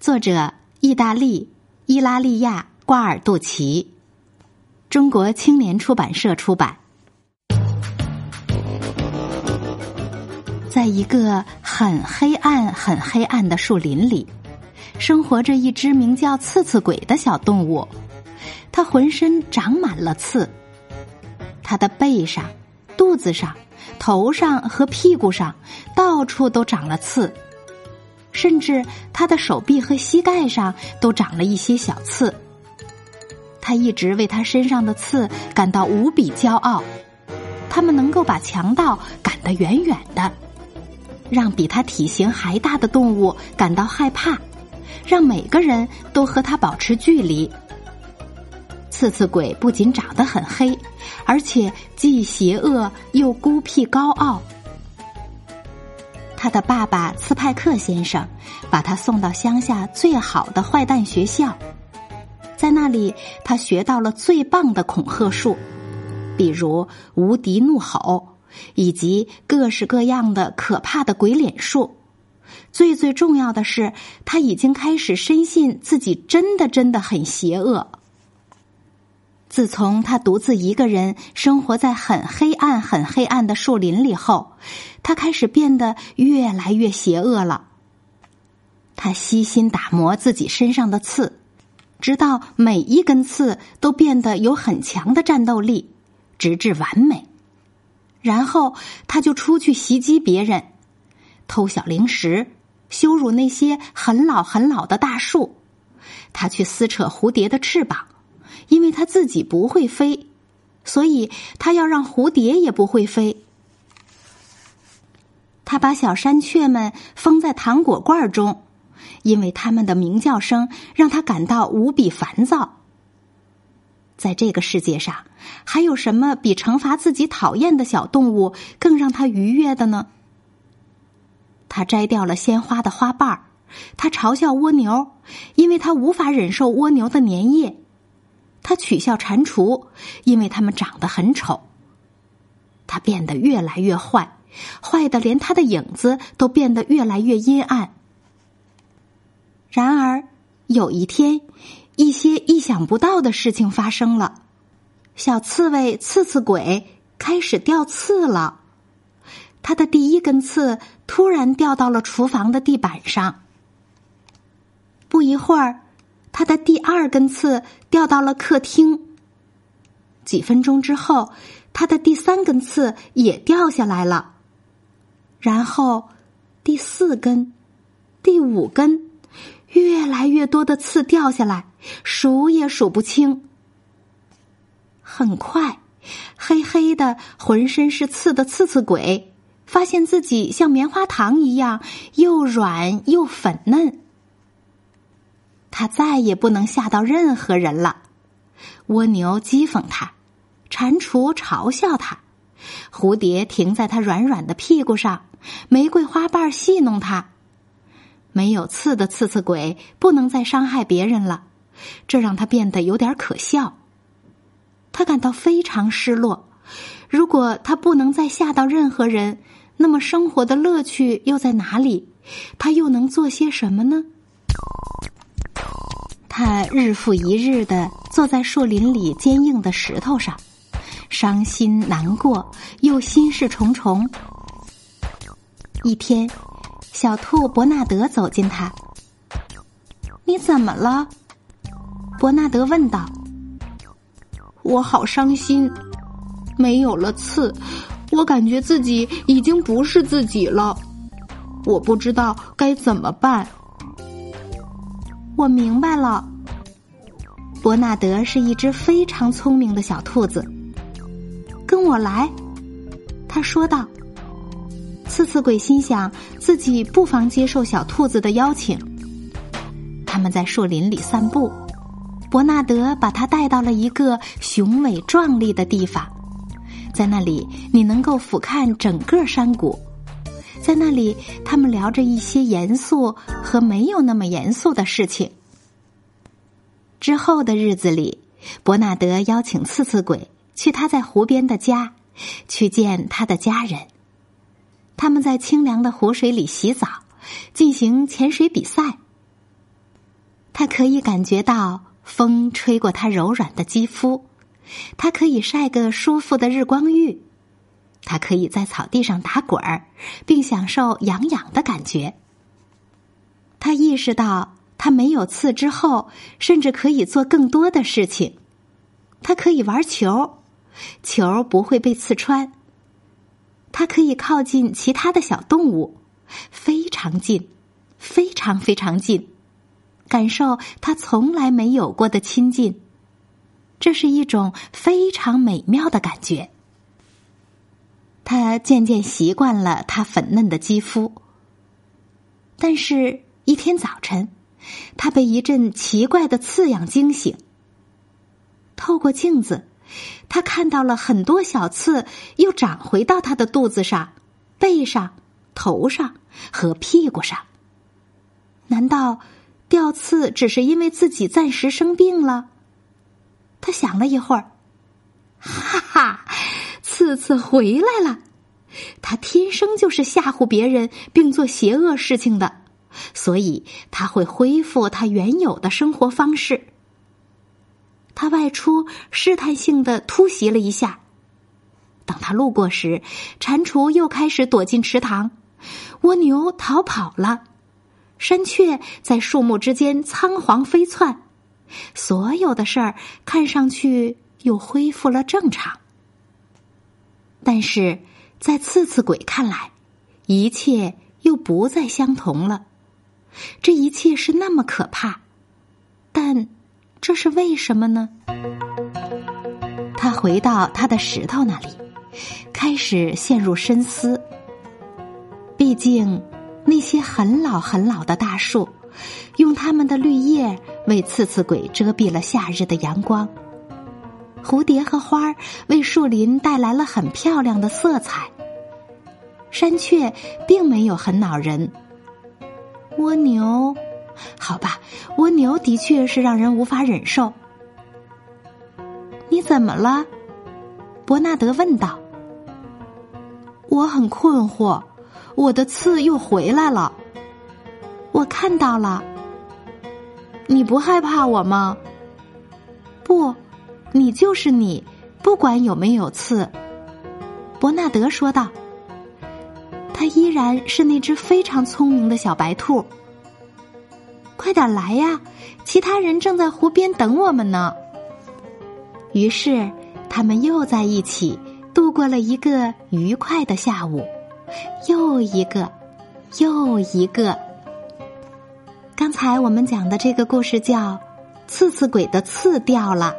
作者：意大利伊拉利亚瓜尔杜奇，中国青年出版社出版。在一个很黑暗、很黑暗的树林里，生活着一只名叫刺刺鬼的小动物。它浑身长满了刺，它的背上、肚子上。头上和屁股上到处都长了刺，甚至他的手臂和膝盖上都长了一些小刺。他一直为他身上的刺感到无比骄傲，他们能够把强盗赶得远远的，让比他体型还大的动物感到害怕，让每个人都和他保持距离。刺刺鬼不仅长得很黑，而且既邪恶又孤僻高傲。他的爸爸斯派克先生把他送到乡下最好的坏蛋学校，在那里他学到了最棒的恐吓术，比如无敌怒吼，以及各式各样的可怕的鬼脸术。最最重要的是，他已经开始深信自己真的真的很邪恶。自从他独自一个人生活在很黑暗、很黑暗的树林里后，他开始变得越来越邪恶了。他悉心打磨自己身上的刺，直到每一根刺都变得有很强的战斗力，直至完美。然后他就出去袭击别人，偷小零食，羞辱那些很老很老的大树。他去撕扯蝴蝶的翅膀。因为他自己不会飞，所以他要让蝴蝶也不会飞。他把小山雀们封在糖果罐中，因为他们的鸣叫声让他感到无比烦躁。在这个世界上，还有什么比惩罚自己讨厌的小动物更让他愉悦的呢？他摘掉了鲜花的花瓣儿，他嘲笑蜗牛，因为他无法忍受蜗牛的粘液。他取笑蟾蜍，因为他们长得很丑。他变得越来越坏，坏的连他的影子都变得越来越阴暗。然而，有一天，一些意想不到的事情发生了。小刺猬刺刺鬼开始掉刺了。他的第一根刺突然掉到了厨房的地板上。不一会儿。他的第二根刺掉到了客厅。几分钟之后，他的第三根刺也掉下来了。然后，第四根、第五根，越来越多的刺掉下来，数也数不清。很快，黑黑的、浑身是刺的刺刺鬼发现自己像棉花糖一样，又软又粉嫩。他再也不能吓到任何人了。蜗牛讥讽他，蟾蜍嘲笑他，蝴蝶停在他软软的屁股上，玫瑰花瓣戏弄他。没有刺的刺刺鬼不能再伤害别人了，这让他变得有点可笑。他感到非常失落。如果他不能再吓到任何人，那么生活的乐趣又在哪里？他又能做些什么呢？他日复一日的坐在树林里坚硬的石头上，伤心难过又心事重重。一天，小兔伯纳德走近他：“你怎么了？”伯纳德问道。“我好伤心，没有了刺，我感觉自己已经不是自己了，我不知道该怎么办。”我明白了。伯纳德是一只非常聪明的小兔子。跟我来，他说道。刺刺鬼心想自己不妨接受小兔子的邀请。他们在树林里散步。伯纳德把他带到了一个雄伟壮丽的地方，在那里你能够俯瞰整个山谷。在那里，他们聊着一些严肃和没有那么严肃的事情。之后的日子里，伯纳德邀请刺刺鬼去他在湖边的家，去见他的家人。他们在清凉的湖水里洗澡，进行潜水比赛。他可以感觉到风吹过他柔软的肌肤，他可以晒个舒服的日光浴。他可以在草地上打滚儿，并享受痒痒的感觉。他意识到，他没有刺之后，甚至可以做更多的事情。他可以玩球，球不会被刺穿。他可以靠近其他的小动物，非常近，非常非常近，感受他从来没有过的亲近。这是一种非常美妙的感觉。他渐渐习惯了他粉嫩的肌肤，但是，一天早晨，他被一阵奇怪的刺痒惊醒。透过镜子，他看到了很多小刺又长回到他的肚子上、背上、头上和屁股上。难道掉刺只是因为自己暂时生病了？他想了一会儿，哈哈。次次回来了，他天生就是吓唬别人并做邪恶事情的，所以他会恢复他原有的生活方式。他外出试探性的突袭了一下，等他路过时，蟾蜍又开始躲进池塘，蜗牛逃跑了，山雀在树木之间仓皇飞窜，所有的事儿看上去又恢复了正常。但是在刺刺鬼看来，一切又不再相同了。这一切是那么可怕，但这是为什么呢？他回到他的石头那里，开始陷入深思。毕竟，那些很老很老的大树，用它们的绿叶为刺刺鬼遮蔽了夏日的阳光。蝴蝶和花儿为树林带来了很漂亮的色彩。山雀并没有很恼人。蜗牛，好吧，蜗牛的确是让人无法忍受。你怎么了？伯纳德问道。我很困惑，我的刺又回来了。我看到了。你不害怕我吗？不。你就是你，不管有没有刺。”伯纳德说道。“他依然是那只非常聪明的小白兔。快点来呀，其他人正在湖边等我们呢。”于是，他们又在一起度过了一个愉快的下午，又一个，又一个。刚才我们讲的这个故事叫《刺刺鬼的刺掉了》。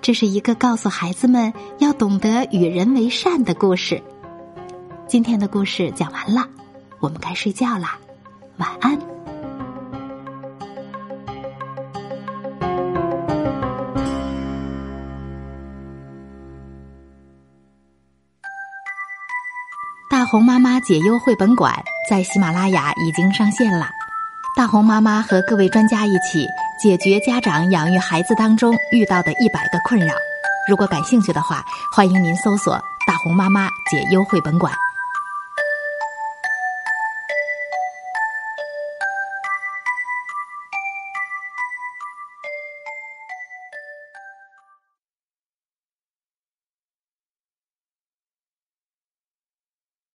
这是一个告诉孩子们要懂得与人为善的故事。今天的故事讲完了，我们该睡觉啦，晚安。大红妈妈解忧绘本馆在喜马拉雅已经上线了，大红妈妈和各位专家一起。解决家长养育孩子当中遇到的一百个困扰。如果感兴趣的话，欢迎您搜索“大红妈妈解忧绘本馆”。